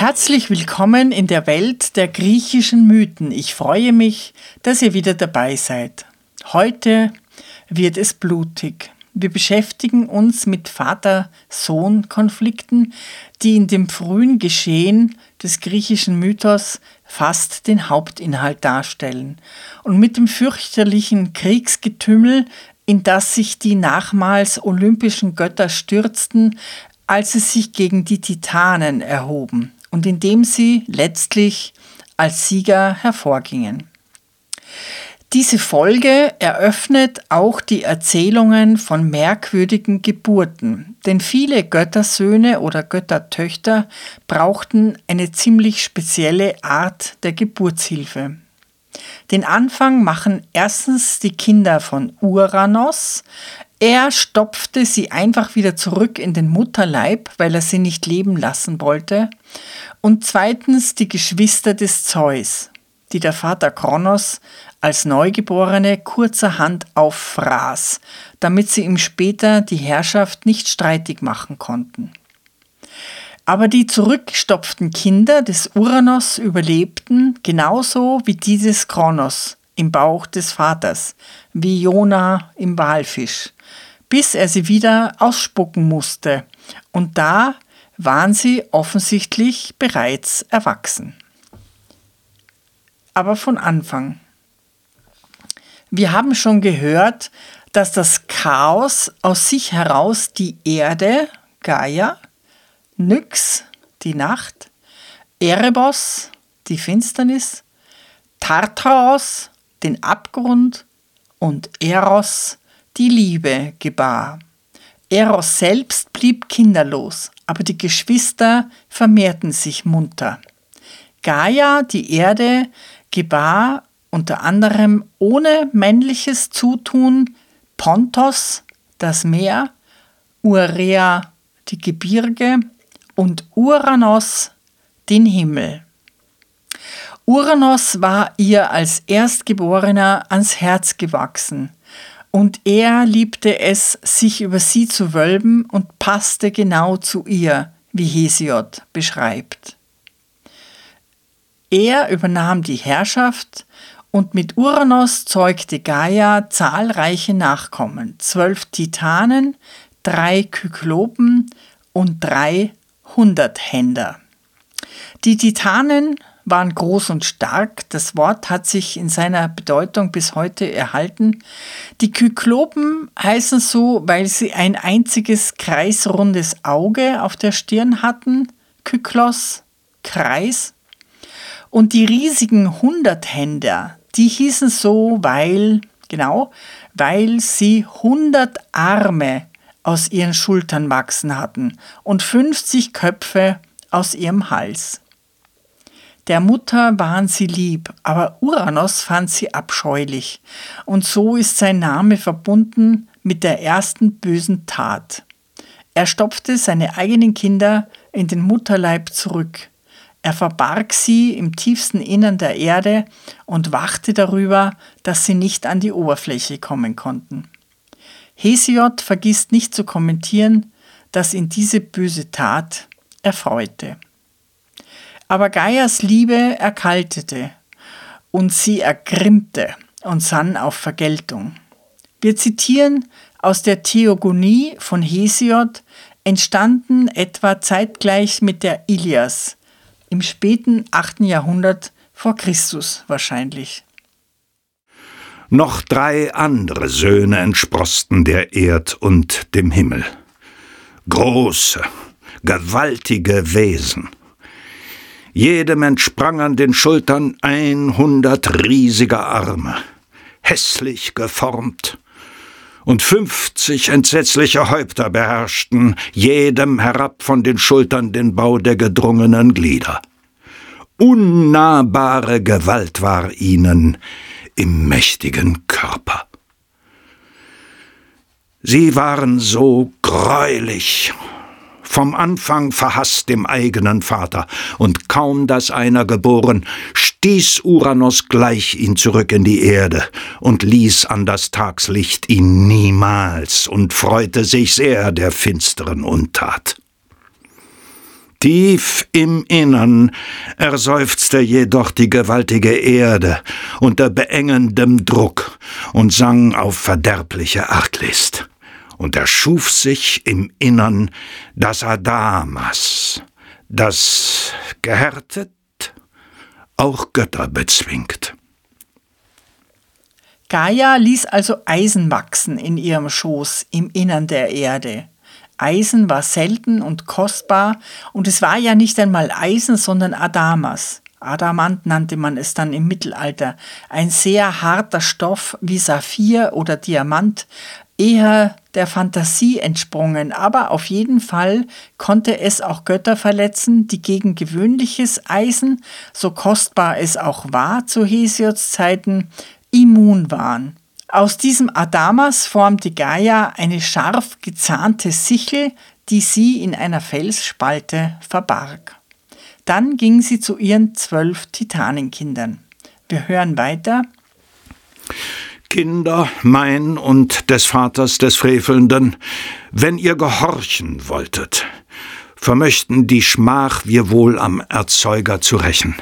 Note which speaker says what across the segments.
Speaker 1: Herzlich willkommen in der Welt der griechischen Mythen. Ich freue mich, dass ihr wieder dabei seid. Heute wird es blutig. Wir beschäftigen uns mit Vater-Sohn-Konflikten, die in dem frühen Geschehen des griechischen Mythos fast den Hauptinhalt darstellen. Und mit dem fürchterlichen Kriegsgetümmel, in das sich die nachmals olympischen Götter stürzten, als sie sich gegen die Titanen erhoben und indem sie letztlich als Sieger hervorgingen. Diese Folge eröffnet auch die Erzählungen von merkwürdigen Geburten, denn viele Göttersöhne oder Göttertöchter brauchten eine ziemlich spezielle Art der Geburtshilfe. Den Anfang machen erstens die Kinder von Uranos. Er stopfte sie einfach wieder zurück in den Mutterleib, weil er sie nicht leben lassen wollte. Und zweitens die Geschwister des Zeus, die der Vater Kronos als Neugeborene kurzerhand auffraß, damit sie ihm später die Herrschaft nicht streitig machen konnten. Aber die zurückgestopften Kinder des Uranos überlebten genauso wie die des Kronos im Bauch des Vaters, wie Jona im Walfisch, bis er sie wieder ausspucken musste. Und da waren sie offensichtlich bereits erwachsen. Aber von Anfang. Wir haben schon gehört, dass das Chaos aus sich heraus die Erde, Gaia, Nyx, die Nacht, Erebos, die Finsternis, Tartaros, den Abgrund und Eros, die Liebe gebar. Eros selbst blieb kinderlos, aber die Geschwister vermehrten sich munter. Gaia, die Erde, gebar unter anderem ohne männliches Zutun Pontos, das Meer, Urea, die Gebirge und Uranos, den Himmel. Uranos war ihr als Erstgeborener ans Herz gewachsen und er liebte es, sich über sie zu wölben und passte genau zu ihr, wie Hesiod beschreibt. Er übernahm die Herrschaft und mit Uranos zeugte Gaia zahlreiche Nachkommen, zwölf Titanen, drei Kyklopen und drei Hunderthänder. Die Titanen waren groß und stark. Das Wort hat sich in seiner Bedeutung bis heute erhalten. Die Kyklopen heißen so, weil sie ein einziges kreisrundes Auge auf der Stirn hatten. Kyklos, Kreis. Und die riesigen Hunderthänder, die hießen so, weil, genau, weil sie hundert Arme aus ihren Schultern wachsen hatten und 50 Köpfe aus ihrem Hals. Der Mutter waren sie lieb, aber Uranos fand sie abscheulich, und so ist sein Name verbunden mit der ersten bösen Tat. Er stopfte seine eigenen Kinder in den Mutterleib zurück. Er verbarg sie im tiefsten Innern der Erde und wachte darüber, dass sie nicht an die Oberfläche kommen konnten. Hesiod vergisst nicht zu kommentieren, dass ihn diese böse Tat erfreute. Aber Gaias Liebe erkaltete und sie ergrimmte und sann auf Vergeltung. Wir zitieren aus der Theogonie von Hesiod, entstanden etwa zeitgleich mit der Ilias, im späten 8. Jahrhundert vor Christus wahrscheinlich.
Speaker 2: Noch drei andere Söhne entsprosten der Erd und dem Himmel. Große, gewaltige Wesen jedem entsprang an den Schultern einhundert riesige Arme, hässlich geformt, und fünfzig entsetzliche Häupter beherrschten jedem herab von den Schultern den Bau der gedrungenen Glieder. unnahbare Gewalt war ihnen im mächtigen Körper. Sie waren so greulich, vom Anfang verhasst dem eigenen Vater, und kaum dass einer geboren, stieß Uranus gleich ihn zurück in die Erde und ließ an das Tagslicht ihn niemals und freute sich sehr der finsteren Untat. Tief im Innern erseufzte jedoch die gewaltige Erde unter beengendem Druck und sang auf verderbliche Arglist. Und erschuf sich im Innern das Adamas, das gehärtet auch Götter bezwingt.
Speaker 1: Gaia ließ also Eisen wachsen in ihrem Schoß im Innern der Erde. Eisen war selten und kostbar, und es war ja nicht einmal Eisen, sondern Adamas. Adamant nannte man es dann im Mittelalter, ein sehr harter Stoff wie Saphir oder Diamant, eher der Fantasie entsprungen, aber auf jeden Fall konnte es auch Götter verletzen, die gegen gewöhnliches Eisen, so kostbar es auch war zu Hesiods Zeiten, immun waren. Aus diesem Adamas formte Gaia eine scharf gezahnte Sichel, die sie in einer Felsspalte verbarg. Dann ging sie zu ihren zwölf Titanenkindern. Wir hören weiter.
Speaker 2: Kinder mein und des Vaters des Frevelnden, wenn ihr gehorchen wolltet, vermöchten die Schmach wir wohl am Erzeuger zu rächen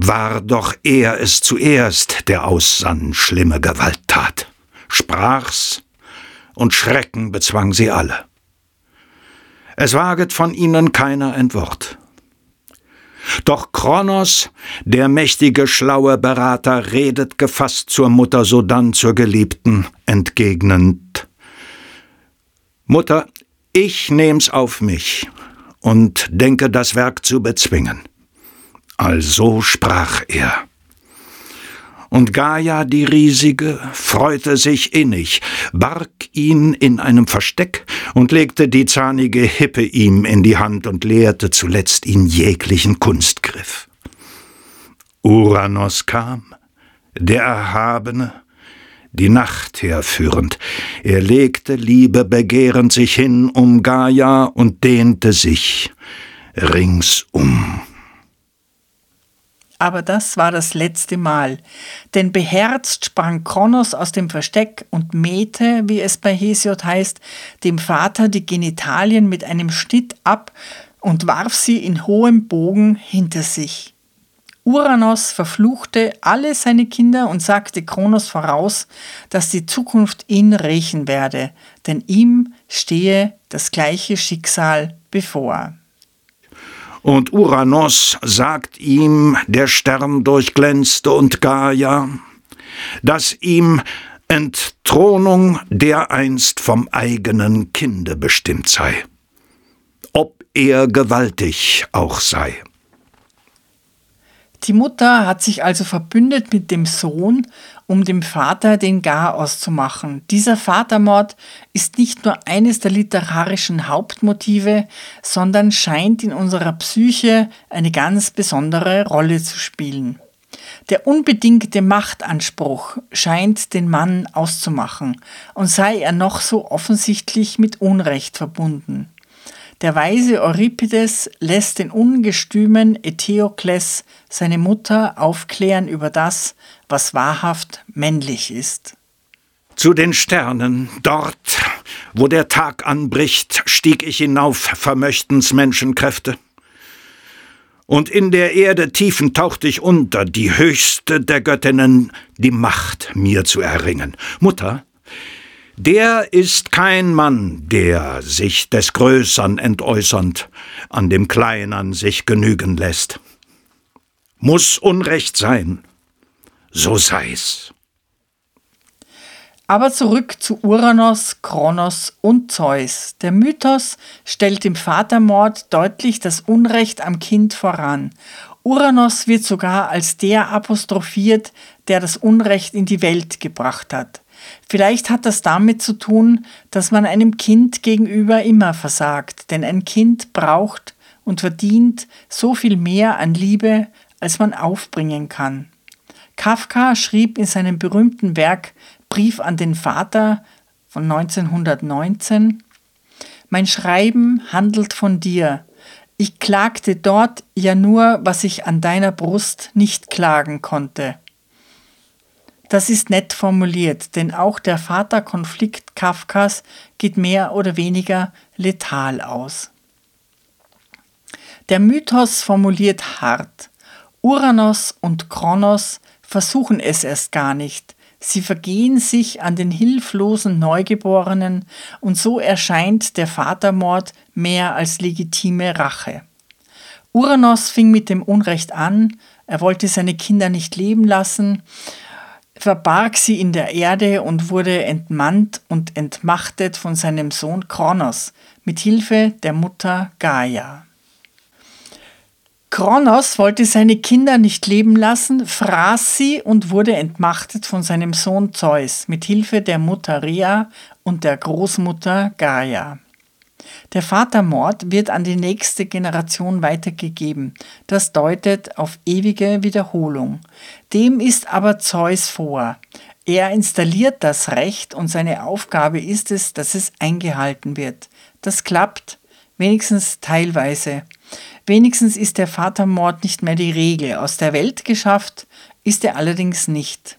Speaker 2: war doch er es zuerst, der aussann schlimme Gewalttat. Sprach's, und Schrecken bezwang sie alle. Es waget von ihnen keiner ein Wort. Doch Kronos, der mächtige, schlaue Berater, redet gefasst zur Mutter, sodann zur Geliebten, entgegnend. Mutter, ich nehm's auf mich und denke das Werk zu bezwingen. Also sprach er. Und Gaia, die Riesige, freute sich innig, barg ihn in einem Versteck und legte die zahnige Hippe ihm in die Hand und lehrte zuletzt ihn jeglichen Kunstgriff. Uranus kam, der Erhabene, die Nacht herführend. Er legte Liebe begehrend sich hin um Gaia und dehnte sich ringsum.
Speaker 1: Aber das war das letzte Mal, denn beherzt sprang Kronos aus dem Versteck und mähte, wie es bei Hesiod heißt, dem Vater die Genitalien mit einem Schnitt ab und warf sie in hohem Bogen hinter sich. Uranus verfluchte alle seine Kinder und sagte Kronos voraus, dass die Zukunft ihn rächen werde, denn ihm stehe das gleiche Schicksal bevor.
Speaker 2: Und Uranus sagt ihm, der Stern durchglänzte und Gaia, dass ihm Entthronung dereinst vom eigenen Kinde bestimmt sei, ob er gewaltig auch sei.
Speaker 1: Die Mutter hat sich also verbündet mit dem Sohn, um dem Vater den Garaus zu machen. Dieser Vatermord ist nicht nur eines der literarischen Hauptmotive, sondern scheint in unserer Psyche eine ganz besondere Rolle zu spielen. Der unbedingte Machtanspruch scheint den Mann auszumachen, und sei er noch so offensichtlich mit Unrecht verbunden. Der weise Euripides lässt den ungestümen Eteokles seine Mutter aufklären über das, was wahrhaft männlich ist.
Speaker 2: Zu den Sternen, dort, wo der Tag anbricht, stieg ich hinauf, vermöchtens Menschenkräfte. Und in der Erde tiefen tauchte ich unter, die höchste der Göttinnen, die Macht mir zu erringen. Mutter, der ist kein Mann, der sich des Größern entäußernd an dem Kleinern sich genügen lässt. Muss Unrecht sein, so sei's.
Speaker 1: Aber zurück zu Uranus, Kronos und Zeus. Der Mythos stellt im Vatermord deutlich das Unrecht am Kind voran. Uranus wird sogar als der apostrophiert, der das Unrecht in die Welt gebracht hat. Vielleicht hat das damit zu tun, dass man einem Kind gegenüber immer versagt, denn ein Kind braucht und verdient so viel mehr an Liebe, als man aufbringen kann. Kafka schrieb in seinem berühmten Werk Brief an den Vater von 1919 Mein Schreiben handelt von dir. Ich klagte dort ja nur, was ich an deiner Brust nicht klagen konnte. Das ist nett formuliert, denn auch der Vaterkonflikt Kafkas geht mehr oder weniger letal aus. Der Mythos formuliert hart. Uranus und Kronos versuchen es erst gar nicht. Sie vergehen sich an den hilflosen Neugeborenen und so erscheint der Vatermord mehr als legitime Rache. Uranus fing mit dem Unrecht an, er wollte seine Kinder nicht leben lassen, verbarg sie in der Erde und wurde entmannt und entmachtet von seinem Sohn Kronos mit Hilfe der Mutter Gaia. Kronos wollte seine Kinder nicht leben lassen, fraß sie und wurde entmachtet von seinem Sohn Zeus mit Hilfe der Mutter Rhea und der Großmutter Gaia. Der Vatermord wird an die nächste Generation weitergegeben. Das deutet auf ewige Wiederholung. Dem ist aber Zeus vor. Er installiert das Recht und seine Aufgabe ist es, dass es eingehalten wird. Das klappt, wenigstens teilweise. Wenigstens ist der Vatermord nicht mehr die Regel. Aus der Welt geschafft ist er allerdings nicht.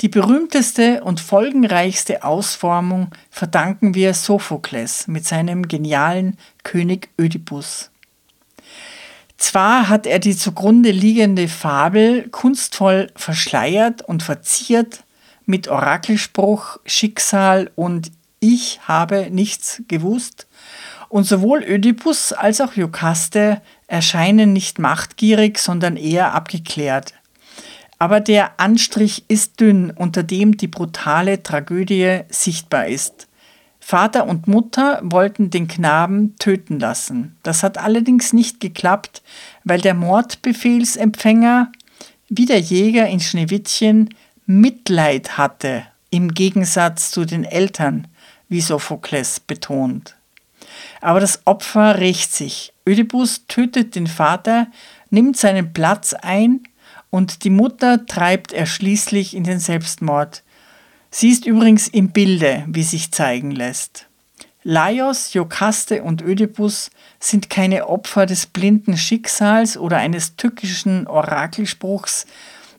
Speaker 1: Die berühmteste und folgenreichste Ausformung verdanken wir Sophokles mit seinem genialen König Ödipus. Zwar hat er die zugrunde liegende Fabel kunstvoll verschleiert und verziert mit Orakelspruch, Schicksal und Ich habe nichts gewusst, und sowohl Ödipus als auch Jokaste erscheinen nicht machtgierig, sondern eher abgeklärt aber der Anstrich ist dünn, unter dem die brutale Tragödie sichtbar ist. Vater und Mutter wollten den Knaben töten lassen. Das hat allerdings nicht geklappt, weil der Mordbefehlsempfänger, wie der Jäger in Schneewittchen, Mitleid hatte, im Gegensatz zu den Eltern, wie Sophokles betont. Aber das Opfer rächt sich. Ödipus tötet den Vater, nimmt seinen Platz ein und die Mutter treibt er schließlich in den Selbstmord. Sie ist übrigens im Bilde, wie sich zeigen lässt. Laios, Jokaste und Ödipus sind keine Opfer des blinden Schicksals oder eines tückischen Orakelspruchs,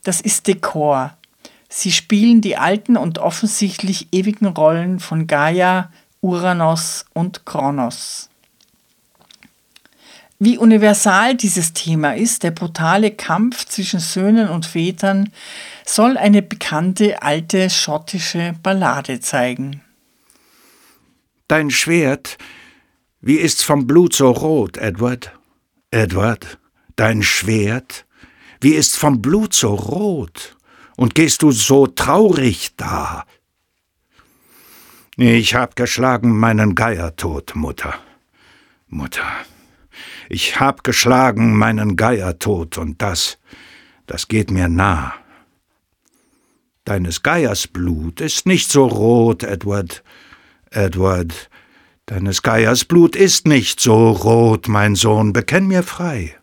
Speaker 1: das ist Dekor. Sie spielen die alten und offensichtlich ewigen Rollen von Gaia, Uranus und Kronos. Wie universal dieses Thema ist, der brutale Kampf zwischen Söhnen und Vätern, soll eine bekannte alte schottische Ballade zeigen.
Speaker 2: Dein Schwert, wie ist's vom Blut so rot, Edward? Edward, dein Schwert, wie ist's vom Blut so rot? Und gehst du so traurig da? Ich hab geschlagen meinen Geier tot, Mutter. Mutter. Ich hab geschlagen meinen Geier tot, und das, das geht mir nah. Deines Geiers Blut ist nicht so rot, Edward. Edward, deines Geiers Blut ist nicht so rot, mein Sohn, bekenn mir frei.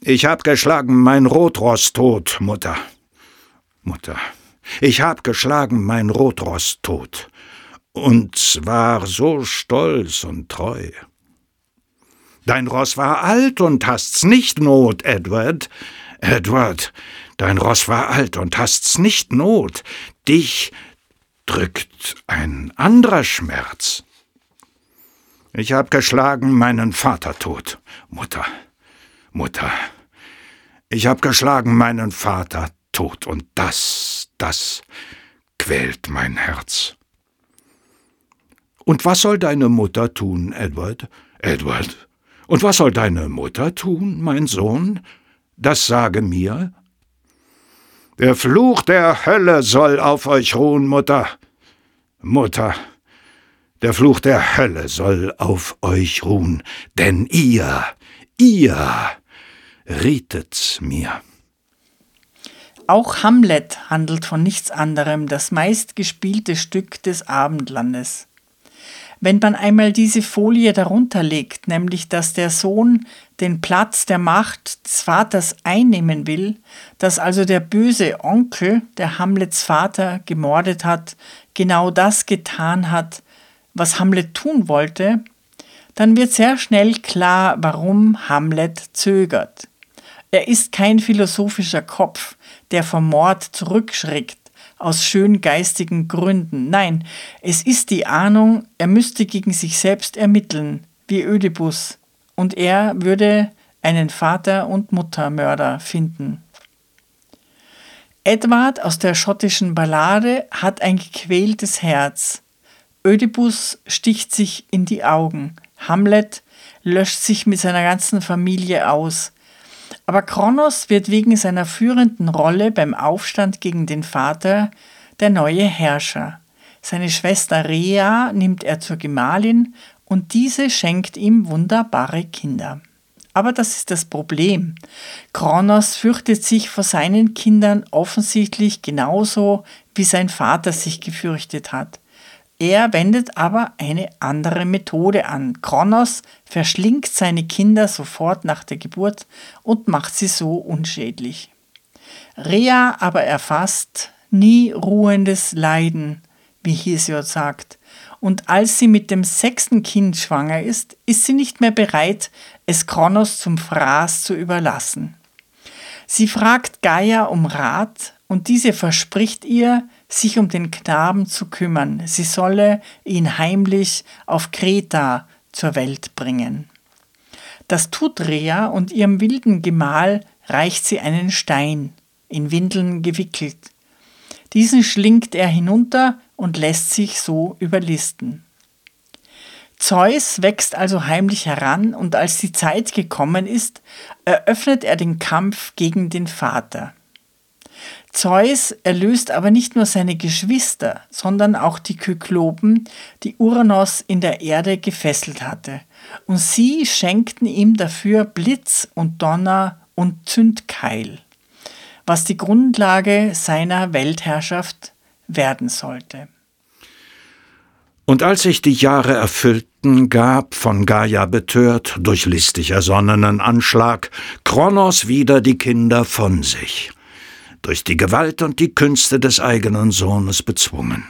Speaker 2: Ich hab geschlagen mein Rotrost tot, Mutter. Mutter, ich hab geschlagen mein Rotrost tot, und zwar so stolz und treu. Dein Ross war alt und hast's nicht Not, Edward. Edward, dein Ross war alt und hast's nicht Not. Dich drückt ein anderer Schmerz. Ich hab geschlagen meinen Vater tot. Mutter, Mutter, ich hab geschlagen meinen Vater tot, und das, das quält mein Herz. Und was soll deine Mutter tun, Edward? Edward, und was soll deine Mutter tun, mein Sohn? Das sage mir. Der Fluch der Hölle soll auf euch ruhen, Mutter. Mutter, der Fluch der Hölle soll auf euch ruhen, denn ihr, ihr rietet's mir.
Speaker 1: Auch Hamlet handelt von nichts anderem, das meistgespielte Stück des Abendlandes. Wenn man einmal diese Folie darunter legt, nämlich dass der Sohn den Platz der Macht des Vaters einnehmen will, dass also der böse Onkel, der Hamlets Vater gemordet hat, genau das getan hat, was Hamlet tun wollte, dann wird sehr schnell klar, warum Hamlet zögert. Er ist kein philosophischer Kopf, der vom Mord zurückschreckt, aus schön geistigen Gründen. Nein, es ist die Ahnung, er müsste gegen sich selbst ermitteln, wie Ödipus, und er würde einen Vater- und Muttermörder finden. Edward aus der schottischen Ballade hat ein gequältes Herz. Ödipus sticht sich in die Augen. Hamlet löscht sich mit seiner ganzen Familie aus. Aber Kronos wird wegen seiner führenden Rolle beim Aufstand gegen den Vater der neue Herrscher. Seine Schwester Rhea nimmt er zur Gemahlin und diese schenkt ihm wunderbare Kinder. Aber das ist das Problem. Kronos fürchtet sich vor seinen Kindern offensichtlich genauso, wie sein Vater sich gefürchtet hat. Er wendet aber eine andere Methode an. Kronos verschlingt seine Kinder sofort nach der Geburt und macht sie so unschädlich. Rhea aber erfasst nie ruhendes Leiden, wie Hesiod sagt. Und als sie mit dem sechsten Kind schwanger ist, ist sie nicht mehr bereit, es Kronos zum Fraß zu überlassen. Sie fragt Gaia um Rat und diese verspricht ihr, sich um den Knaben zu kümmern. Sie solle ihn heimlich auf Kreta zur Welt bringen. Das tut Rea und ihrem wilden Gemahl reicht sie einen Stein, in Windeln gewickelt. Diesen schlingt er hinunter und lässt sich so überlisten. Zeus wächst also heimlich heran und als die Zeit gekommen ist, eröffnet er den Kampf gegen den Vater. Zeus erlöst aber nicht nur seine Geschwister, sondern auch die Kyklopen, die Uranos in der Erde gefesselt hatte. Und sie schenkten ihm dafür Blitz und Donner und Zündkeil, was die Grundlage seiner Weltherrschaft werden sollte.
Speaker 2: Und als sich die Jahre erfüllten, gab, von Gaia betört, durch listig ersonnenen Anschlag, Kronos wieder die Kinder von sich durch die Gewalt und die Künste des eigenen Sohnes bezwungen.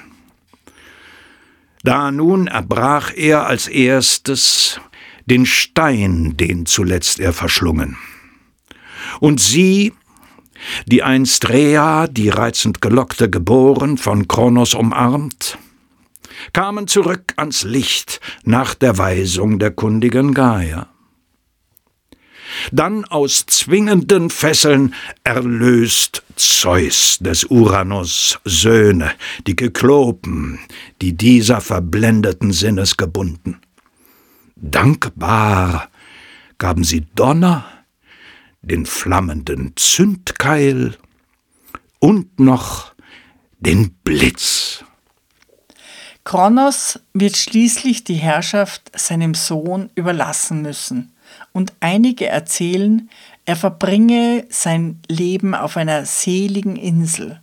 Speaker 2: Da nun erbrach er als erstes den Stein, den zuletzt er verschlungen. Und sie, die einst Rea, die reizend gelockte, geboren, von Kronos umarmt, kamen zurück ans Licht nach der Weisung der kundigen Gaia dann aus zwingenden Fesseln erlöst Zeus des Uranus Söhne, die Kyklopen, die dieser verblendeten Sinnes gebunden. Dankbar gaben sie Donner, den flammenden Zündkeil und noch den Blitz.
Speaker 1: Kronos wird schließlich die Herrschaft seinem Sohn überlassen müssen und einige erzählen, er verbringe sein Leben auf einer seligen Insel.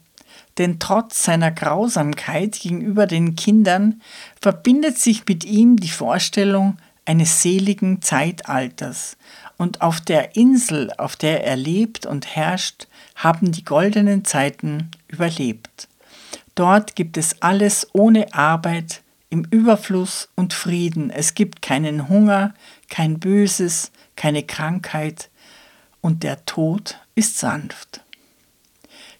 Speaker 1: Denn trotz seiner Grausamkeit gegenüber den Kindern verbindet sich mit ihm die Vorstellung eines seligen Zeitalters. Und auf der Insel, auf der er lebt und herrscht, haben die goldenen Zeiten überlebt. Dort gibt es alles ohne Arbeit, im Überfluss und Frieden. Es gibt keinen Hunger, kein Böses, keine Krankheit und der Tod ist sanft.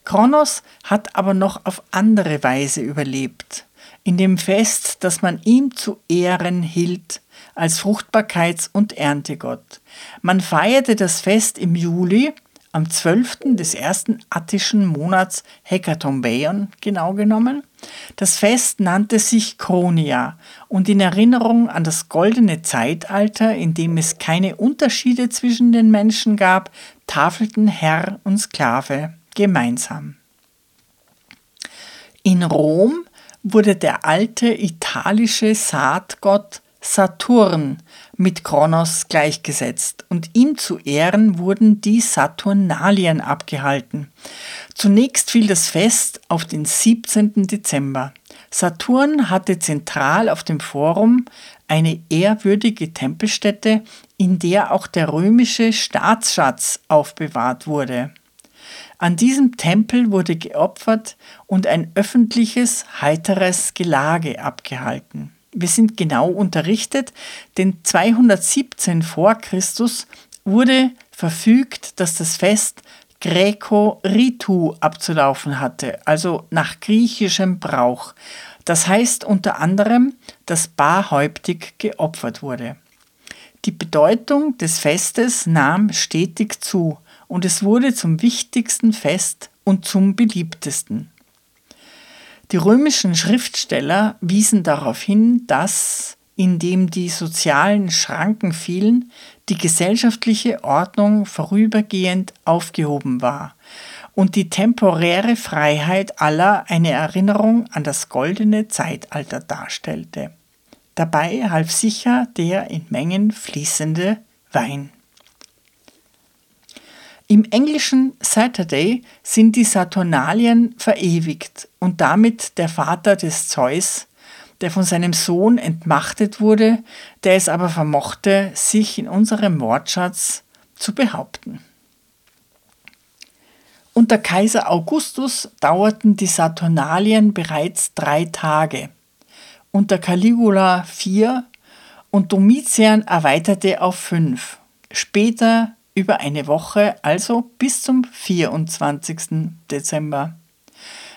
Speaker 1: Kronos hat aber noch auf andere Weise überlebt, in dem Fest, das man ihm zu Ehren hielt als Fruchtbarkeits- und Erntegott. Man feierte das Fest im Juli, am 12. des ersten attischen Monats Hekatombeion genau genommen. Das Fest nannte sich Chronia und in Erinnerung an das goldene Zeitalter, in dem es keine Unterschiede zwischen den Menschen gab, tafelten Herr und Sklave gemeinsam. In Rom wurde der alte italische Saatgott Saturn mit Kronos gleichgesetzt und ihm zu Ehren wurden die Saturnalien abgehalten. Zunächst fiel das Fest auf den 17. Dezember. Saturn hatte zentral auf dem Forum eine ehrwürdige Tempelstätte, in der auch der römische Staatsschatz aufbewahrt wurde. An diesem Tempel wurde geopfert und ein öffentliches, heiteres Gelage abgehalten. Wir sind genau unterrichtet, denn 217 vor Christus wurde verfügt, dass das Fest Greco-Ritu abzulaufen hatte, also nach griechischem Brauch. Das heißt unter anderem, dass barhäuptig geopfert wurde. Die Bedeutung des Festes nahm stetig zu und es wurde zum wichtigsten Fest und zum beliebtesten. Die römischen Schriftsteller wiesen darauf hin, dass, indem die sozialen Schranken fielen, die gesellschaftliche Ordnung vorübergehend aufgehoben war und die temporäre Freiheit aller eine Erinnerung an das goldene Zeitalter darstellte. Dabei half sicher der in Mengen fließende Wein. Im englischen Saturday sind die Saturnalien verewigt und damit der Vater des Zeus, der von seinem Sohn entmachtet wurde, der es aber vermochte, sich in unserem Wortschatz zu behaupten. Unter Kaiser Augustus dauerten die Saturnalien bereits drei Tage, unter Caligula vier und Domitian erweiterte auf fünf. Später über eine Woche, also bis zum 24. Dezember.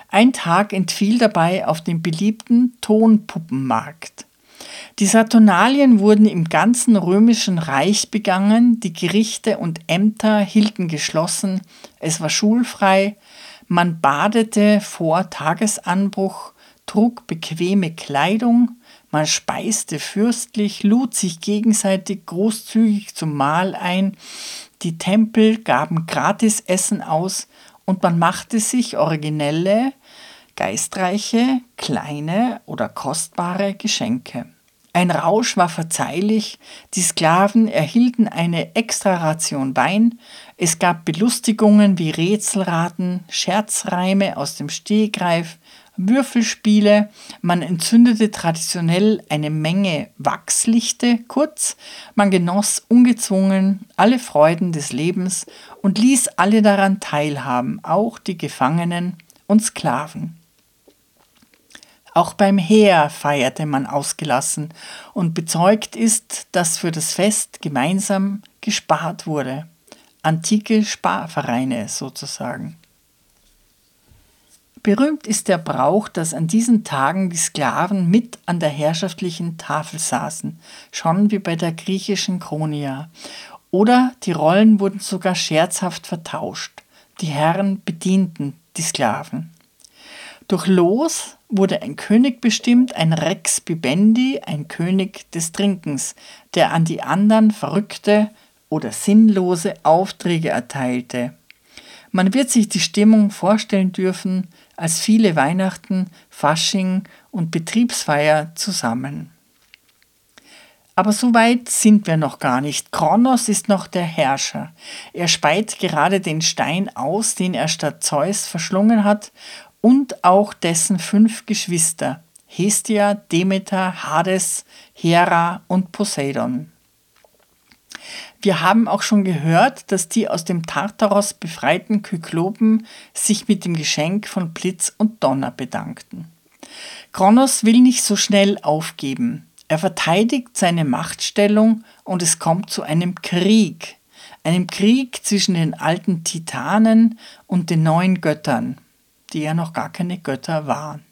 Speaker 1: Ein Tag entfiel dabei auf den beliebten Tonpuppenmarkt. Die Saturnalien wurden im ganzen römischen Reich begangen, die Gerichte und Ämter hielten geschlossen, es war schulfrei, man badete vor Tagesanbruch, trug bequeme Kleidung, man speiste fürstlich, lud sich gegenseitig großzügig zum Mahl ein, die Tempel gaben Gratisessen aus und man machte sich originelle, geistreiche, kleine oder kostbare Geschenke. Ein Rausch war verzeihlich, die Sklaven erhielten eine Extraration Wein, es gab Belustigungen wie Rätselraten, Scherzreime aus dem Stehgreif, Würfelspiele, man entzündete traditionell eine Menge Wachslichte, kurz, man genoss ungezwungen alle Freuden des Lebens und ließ alle daran teilhaben, auch die Gefangenen und Sklaven. Auch beim Heer feierte man ausgelassen und bezeugt ist, dass für das Fest gemeinsam gespart wurde. Antike Sparvereine sozusagen. Berühmt ist der Brauch, dass an diesen Tagen die Sklaven mit an der herrschaftlichen Tafel saßen, schon wie bei der griechischen Chronia. Oder die Rollen wurden sogar scherzhaft vertauscht. Die Herren bedienten die Sklaven. Durch Los wurde ein König bestimmt, ein Rex Bibendi, ein König des Trinkens, der an die anderen verrückte oder sinnlose Aufträge erteilte. Man wird sich die Stimmung vorstellen dürfen, als viele Weihnachten, Fasching und Betriebsfeier zusammen. Aber so weit sind wir noch gar nicht. Kronos ist noch der Herrscher. Er speit gerade den Stein aus, den er statt Zeus verschlungen hat, und auch dessen fünf Geschwister, Hestia, Demeter, Hades, Hera und Poseidon. Wir haben auch schon gehört, dass die aus dem Tartaros befreiten Kyklopen sich mit dem Geschenk von Blitz und Donner bedankten. Kronos will nicht so schnell aufgeben. Er verteidigt seine Machtstellung und es kommt zu einem Krieg. Einem Krieg zwischen den alten Titanen und den neuen Göttern, die ja noch gar keine Götter waren.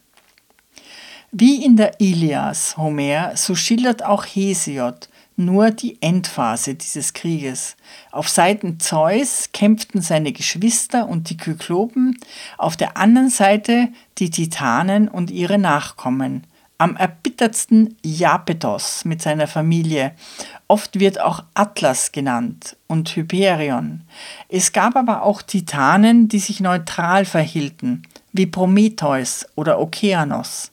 Speaker 1: Wie in der Ilias Homer, so schildert auch Hesiod nur die Endphase dieses Krieges. Auf Seiten Zeus kämpften seine Geschwister und die Kyklopen, auf der anderen Seite die Titanen und ihre Nachkommen. Am erbittertsten Japetos mit seiner Familie. Oft wird auch Atlas genannt und Hyperion. Es gab aber auch Titanen, die sich neutral verhielten, wie Prometheus oder Okeanos.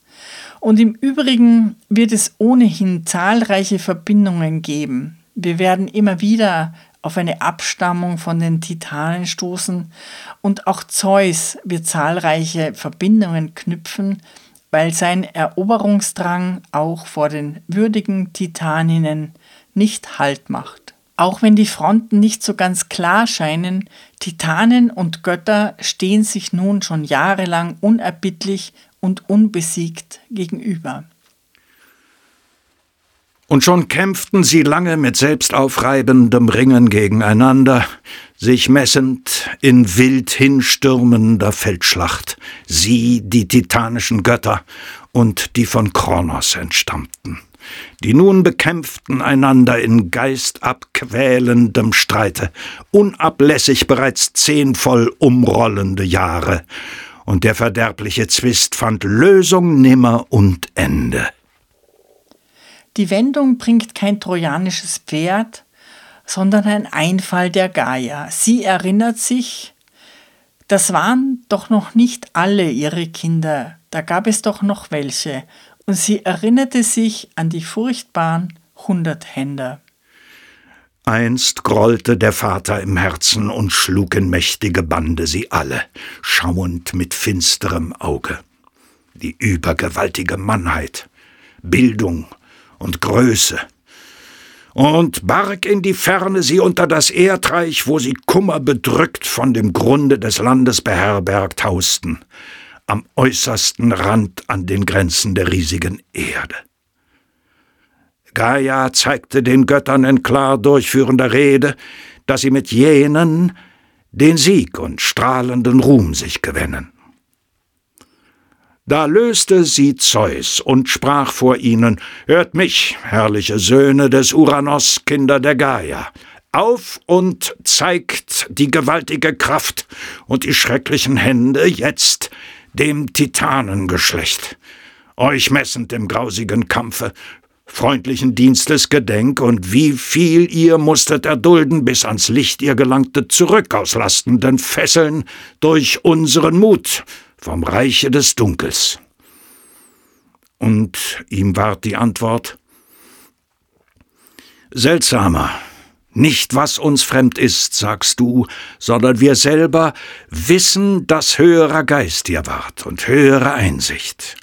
Speaker 1: Und im Übrigen wird es ohnehin zahlreiche Verbindungen geben. Wir werden immer wieder auf eine Abstammung von den Titanen stoßen und auch Zeus wird zahlreiche Verbindungen knüpfen weil sein Eroberungsdrang auch vor den würdigen Titaninnen nicht Halt macht. Auch wenn die Fronten nicht so ganz klar scheinen, Titanen und Götter stehen sich nun schon jahrelang unerbittlich und unbesiegt gegenüber.
Speaker 2: Und schon kämpften sie lange mit selbstaufreibendem Ringen gegeneinander, sich messend in wild hinstürmender Feldschlacht, sie, die titanischen Götter und die von Kronos entstammten. Die nun bekämpften einander in geistabquälendem Streite, unablässig bereits zehn voll umrollende Jahre, und der verderbliche Zwist fand Lösung nimmer und Ende.
Speaker 1: Die Wendung bringt kein trojanisches Pferd, sondern ein Einfall der Gaia. Sie erinnert sich, das waren doch noch nicht alle ihre Kinder, da gab es doch noch welche, und sie erinnerte sich an die furchtbaren Hunderthänder.
Speaker 2: Einst grollte der Vater im Herzen und schlug in mächtige Bande sie alle, schauend mit finsterem Auge. Die übergewaltige Mannheit, Bildung und Größe. Und barg in die Ferne sie unter das Erdreich, wo sie kummerbedrückt von dem Grunde des Landes beherbergt hausten, am äußersten Rand an den Grenzen der riesigen Erde. Gaia zeigte den Göttern in klar durchführender Rede, dass sie mit jenen den Sieg und strahlenden Ruhm sich gewinnen. Da löste sie Zeus und sprach vor ihnen, Hört mich, herrliche Söhne des Uranos, Kinder der Gaia, auf und zeigt die gewaltige Kraft und die schrecklichen Hände jetzt dem Titanengeschlecht. Euch messend im grausigen Kampfe, freundlichen Dienstes gedenk und wie viel ihr musstet erdulden, bis ans Licht ihr gelangtet zurück aus lastenden Fesseln durch unseren Mut, vom Reiche des Dunkels. Und ihm ward die Antwort Seltsamer, nicht was uns fremd ist, sagst du, sondern wir selber wissen, dass höherer Geist dir ward und höhere Einsicht.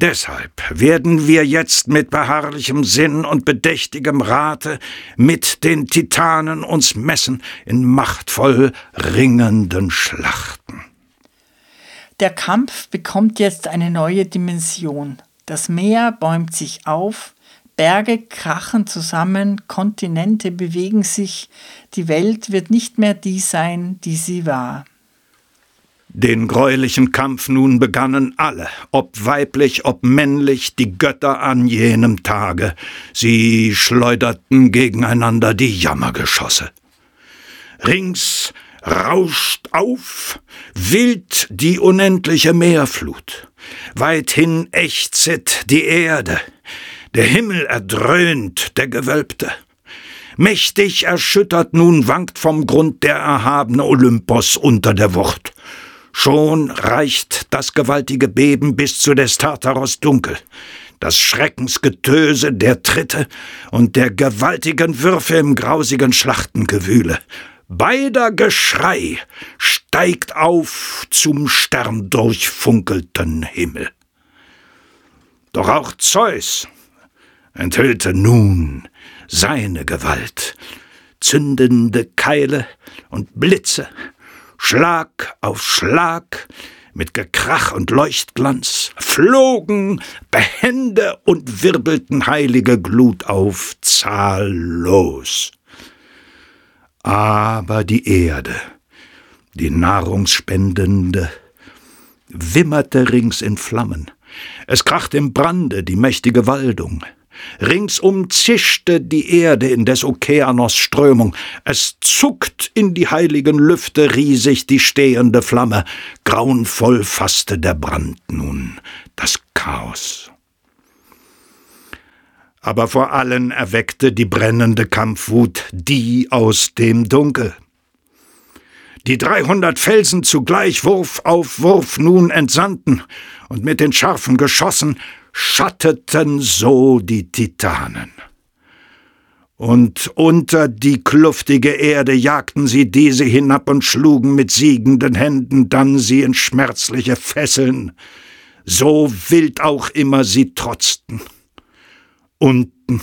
Speaker 2: Deshalb werden wir jetzt mit beharrlichem Sinn und bedächtigem Rate mit den Titanen uns messen in machtvoll ringenden Schlachten.
Speaker 1: Der Kampf bekommt jetzt eine neue Dimension. Das Meer bäumt sich auf, Berge krachen zusammen, Kontinente bewegen sich, die Welt wird nicht mehr die sein, die sie war.
Speaker 2: Den greulichen Kampf nun begannen alle, ob weiblich, ob männlich, die Götter an jenem Tage. Sie schleuderten gegeneinander die Jammergeschosse. Rings rauscht auf, wild die unendliche Meerflut. Weithin ächzet die Erde, der Himmel erdröhnt, der Gewölbte. Mächtig erschüttert nun wankt vom Grund der erhabene Olympos unter der Wucht. Schon reicht das gewaltige Beben bis zu des Tartaros Dunkel, das Schreckensgetöse der Tritte und der gewaltigen Würfe im grausigen Schlachtengewühle. Beider Geschrei steigt auf zum sterndurchfunkelten Himmel. Doch auch Zeus enthüllte nun seine Gewalt, zündende Keile und Blitze, Schlag auf Schlag, mit Gekrach und Leuchtglanz, flogen behende und wirbelten heilige Glut auf zahllos. Aber die Erde, die nahrungsspendende, wimmerte rings in Flammen. Es kracht im Brande die mächtige Waldung. Ringsum zischte die Erde in des Okeanos Strömung. Es zuckt in die heiligen Lüfte riesig die stehende Flamme. Grauenvoll fasste der Brand nun das Chaos aber vor allen erweckte die brennende Kampfwut die aus dem Dunkel. Die dreihundert Felsen zugleich Wurf auf Wurf nun entsandten, und mit den scharfen Geschossen schatteten so die Titanen. Und unter die kluftige Erde jagten sie diese hinab und schlugen mit siegenden Händen dann sie in schmerzliche Fesseln, so wild auch immer sie trotzten. Unten,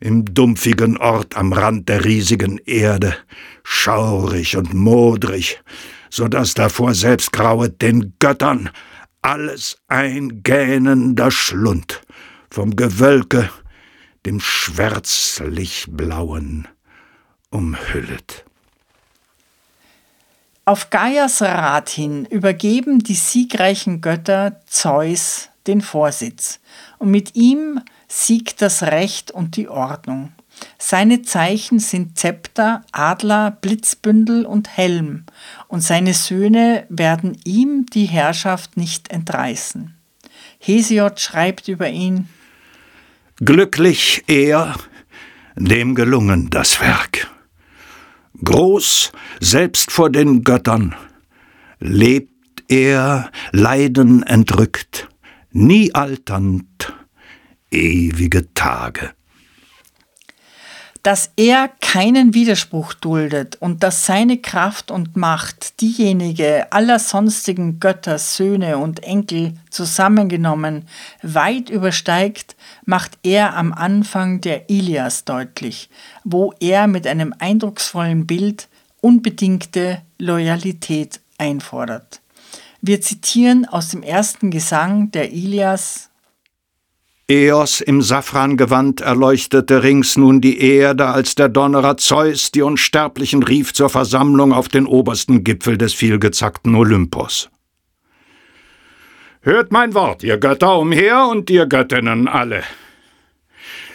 Speaker 2: im dumpfigen Ort am Rand der riesigen Erde, schaurig und modrig, so dass davor selbst grauet den Göttern alles ein gähnender Schlund vom Gewölke, dem schwärzlich blauen, umhüllet.
Speaker 1: Auf Gaias Rat hin übergeben die siegreichen Götter Zeus den Vorsitz, und mit ihm siegt das Recht und die Ordnung. Seine Zeichen sind Zepter, Adler, Blitzbündel und Helm, und seine Söhne werden ihm die Herrschaft nicht entreißen. Hesiod schreibt über ihn
Speaker 2: Glücklich er, dem gelungen das Werk. Groß selbst vor den Göttern, lebt er Leiden entrückt, nie alternd, ewige Tage
Speaker 1: dass er keinen Widerspruch duldet und dass seine Kraft und Macht diejenige aller sonstigen Götter, Söhne und Enkel zusammengenommen weit übersteigt, macht er am Anfang der Ilias deutlich, wo er mit einem eindrucksvollen Bild unbedingte Loyalität einfordert. Wir zitieren aus dem ersten Gesang der Ilias
Speaker 2: Eos im Safrangewand erleuchtete rings nun die Erde, als der Donnerer Zeus die Unsterblichen rief zur Versammlung auf den obersten Gipfel des vielgezackten Olympos. Hört mein Wort, ihr Götter umher und ihr Göttinnen alle.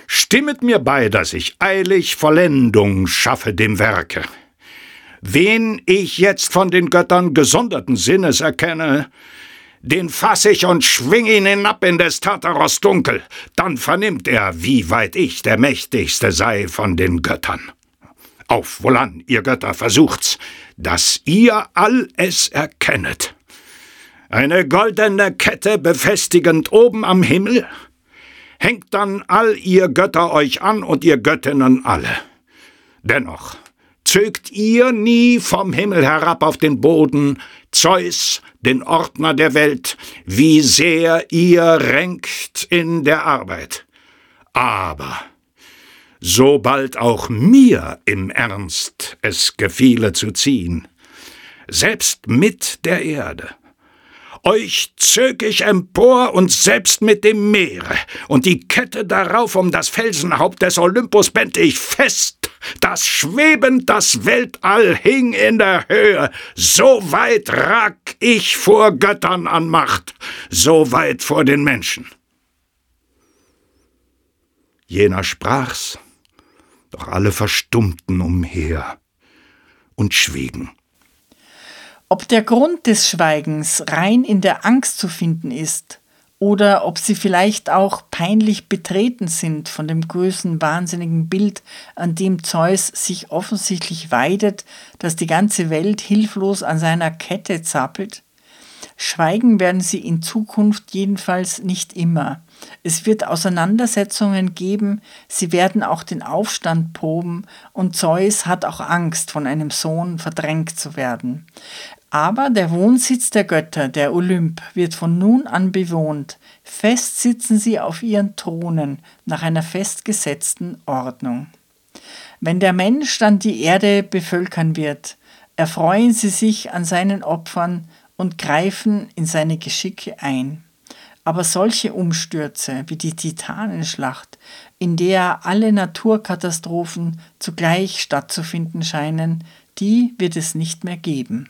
Speaker 2: Stimmet mir bei, dass ich eilig Vollendung schaffe dem Werke. Wen ich jetzt von den Göttern gesonderten Sinnes erkenne, den fass ich und schwing ihn hinab in des Tartaros Dunkel, dann vernimmt er, wie weit ich der mächtigste sei von den Göttern. Auf, wohlan, ihr Götter, versucht's, dass ihr all es erkennet. Eine goldene Kette befestigend oben am Himmel, hängt dann all ihr Götter euch an und ihr Göttinnen alle. Dennoch, zögt ihr nie vom Himmel herab auf den Boden, Zeus, den Ordner der Welt, wie sehr ihr renkt in der Arbeit. Aber sobald auch mir im Ernst es gefiele zu ziehen, selbst mit der Erde, euch zög ich empor und selbst mit dem Meere, und die Kette darauf um das Felsenhaupt des Olympus bänd ich fest, das schwebend das Weltall hing in der Höhe, so weit rag ich vor Göttern an Macht, so weit vor den Menschen. Jener sprach's, doch alle verstummten umher und schwiegen.
Speaker 1: Ob der Grund des Schweigens rein in der Angst zu finden ist oder ob sie vielleicht auch peinlich betreten sind von dem größten wahnsinnigen Bild, an dem Zeus sich offensichtlich weidet, dass die ganze Welt hilflos an seiner Kette zappelt? Schweigen werden sie in Zukunft jedenfalls nicht immer. Es wird Auseinandersetzungen geben, sie werden auch den Aufstand proben, und Zeus hat auch Angst, von einem Sohn verdrängt zu werden. Aber der Wohnsitz der Götter, der Olymp, wird von nun an bewohnt. Fest sitzen sie auf ihren Thronen nach einer festgesetzten Ordnung. Wenn der Mensch dann die Erde bevölkern wird, erfreuen sie sich an seinen Opfern und greifen in seine Geschicke ein. Aber solche Umstürze wie die Titanenschlacht, in der alle Naturkatastrophen zugleich stattzufinden scheinen, die wird es nicht mehr geben.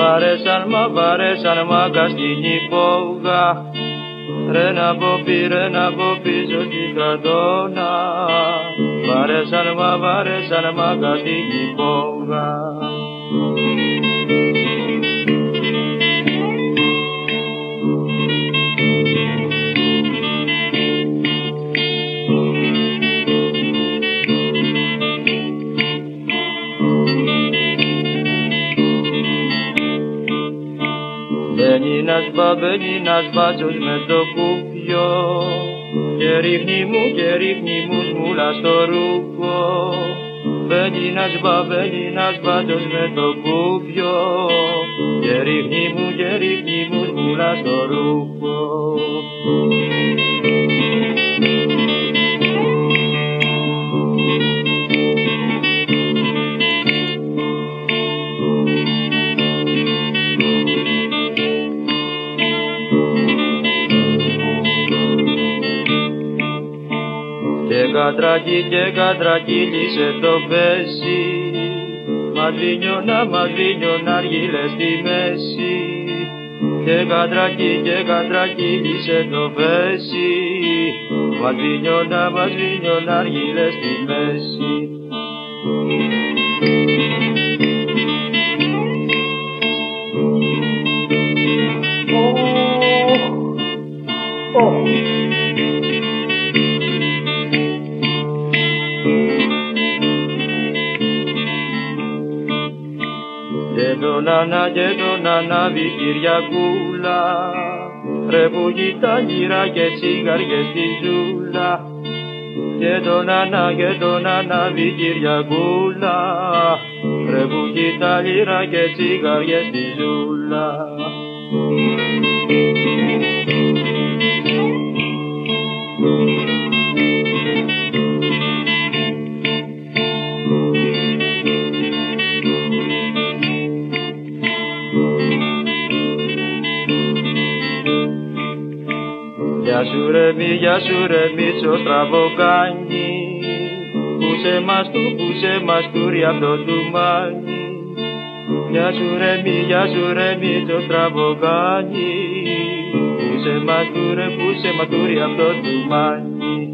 Speaker 3: παρέσαν, μα παρέσαν, μάγκας στην υπόγα. Ρε να πω πει, ρε να πω πίσω στην κατώνα. Παρέσαν, μα παρέσαν, μάγκας στην υπόγα. Beninaš ba, beninaš ba, cožme to kupio. Kerihni mu, kerihni mu, zmulaš to ruko. nasz ba, beninaš ba, cožme to kupio. Kerihni mu, kerihni mu, zmulaš to ruko. Κατρακί και κατρακύλισε το πέσι Μαδρίνιωνα, μαδρίνιωνα αργύλε στη μέση. Και κατρακί και κατρακύλισε το πέσι Μαδρίνιωνα, μαδρίνιωνα αργύλε στη μέση τον Ανά και τον Ανάβη Κυριακούλα ρε που τα γύρα και τσιγαριές στη ζούλα. Και τον Ανά και τον Ανάβη Κυριακούλα ρε που τα γύρα και τσιγαριές στη ζούλα Γεια σου ρε μη, γεια σου ρε μίτσο στραβοκάνι Πούσε μας του, πούσε μας του ρε απ' το τουμάνι Γεια σου ρε μη, γεια σου ρε μίτσο στραβοκάνι Πούσε μας του ρε, πούσε μας του ρε απ' το τουμάνι